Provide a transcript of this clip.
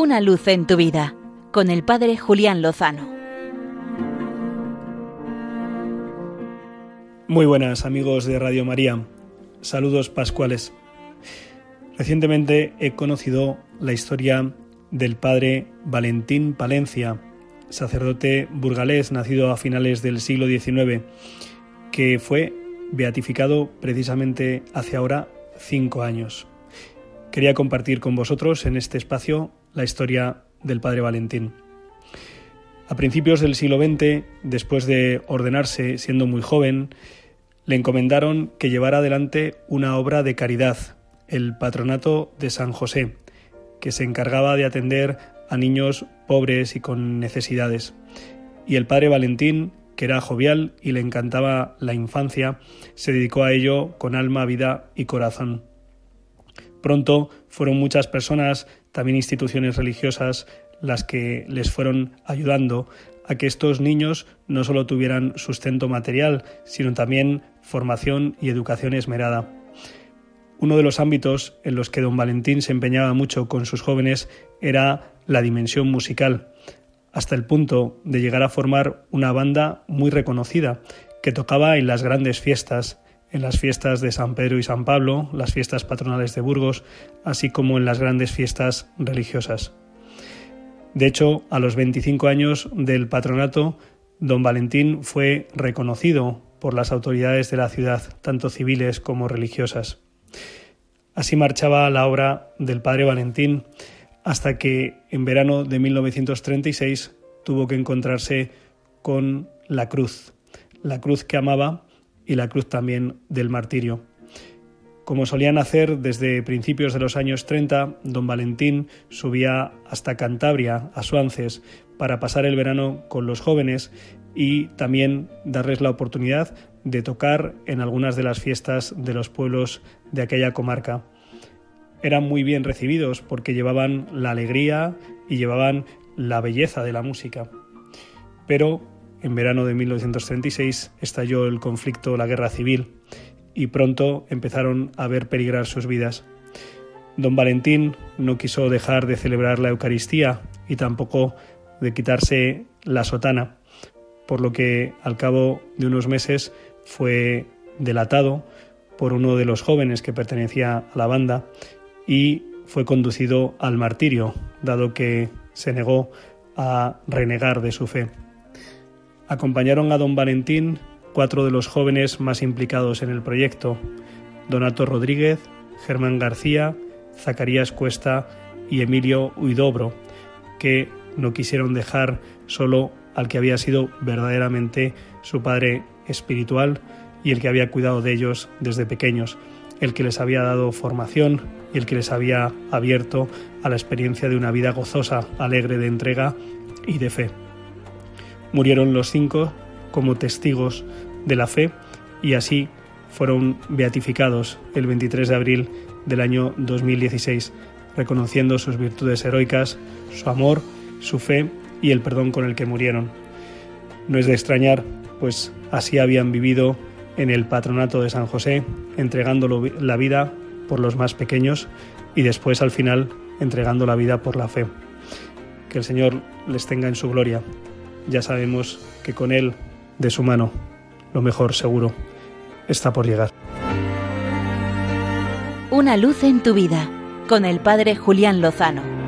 Una luz en tu vida con el Padre Julián Lozano. Muy buenas amigos de Radio María. Saludos pascuales. Recientemente he conocido la historia del padre Valentín Palencia, sacerdote burgalés nacido a finales del siglo XIX, que fue beatificado precisamente hace ahora cinco años. Quería compartir con vosotros en este espacio la historia del padre Valentín. A principios del siglo XX, después de ordenarse siendo muy joven, le encomendaron que llevara adelante una obra de caridad, el Patronato de San José, que se encargaba de atender a niños pobres y con necesidades. Y el padre Valentín, que era jovial y le encantaba la infancia, se dedicó a ello con alma, vida y corazón. Pronto fueron muchas personas, también instituciones religiosas, las que les fueron ayudando a que estos niños no solo tuvieran sustento material, sino también formación y educación esmerada. Uno de los ámbitos en los que don Valentín se empeñaba mucho con sus jóvenes era la dimensión musical, hasta el punto de llegar a formar una banda muy reconocida que tocaba en las grandes fiestas, en las fiestas de San Pedro y San Pablo, las fiestas patronales de Burgos, así como en las grandes fiestas religiosas. De hecho, a los 25 años del patronato, don Valentín fue reconocido por las autoridades de la ciudad, tanto civiles como religiosas. Así marchaba la obra del padre Valentín hasta que en verano de 1936 tuvo que encontrarse con la cruz, la cruz que amaba y la cruz también del martirio. Como solían hacer desde principios de los años 30, don Valentín subía hasta Cantabria, a Suances, para pasar el verano con los jóvenes y también darles la oportunidad de tocar en algunas de las fiestas de los pueblos de aquella comarca. Eran muy bien recibidos porque llevaban la alegría y llevaban la belleza de la música. Pero en verano de 1936 estalló el conflicto, la guerra civil, y pronto empezaron a ver peligrar sus vidas. Don Valentín no quiso dejar de celebrar la Eucaristía y tampoco de quitarse la sotana, por lo que al cabo de unos meses fue delatado por uno de los jóvenes que pertenecía a la banda y fue conducido al martirio, dado que se negó a renegar de su fe. Acompañaron a don Valentín cuatro de los jóvenes más implicados en el proyecto, Donato Rodríguez, Germán García, Zacarías Cuesta y Emilio Huidobro, que no quisieron dejar solo al que había sido verdaderamente su padre espiritual y el que había cuidado de ellos desde pequeños, el que les había dado formación y el que les había abierto a la experiencia de una vida gozosa, alegre de entrega y de fe. Murieron los cinco como testigos de la fe y así fueron beatificados el 23 de abril del año 2016, reconociendo sus virtudes heroicas, su amor, su fe y el perdón con el que murieron. No es de extrañar, pues así habían vivido en el patronato de San José, entregando la vida por los más pequeños y después al final entregando la vida por la fe. Que el Señor les tenga en su gloria ya sabemos que con Él, de su mano, lo mejor seguro está por llegar. Una luz en tu vida, con el Padre Julián Lozano.